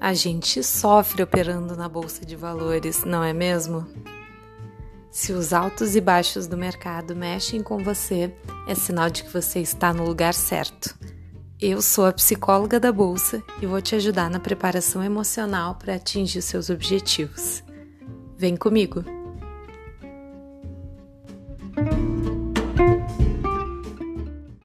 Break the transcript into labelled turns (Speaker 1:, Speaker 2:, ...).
Speaker 1: A gente sofre operando na bolsa de valores, não é mesmo? Se os altos e baixos do mercado mexem com você, é sinal de que você está no lugar certo. Eu sou a psicóloga da bolsa e vou te ajudar na preparação emocional para atingir seus objetivos. Vem comigo!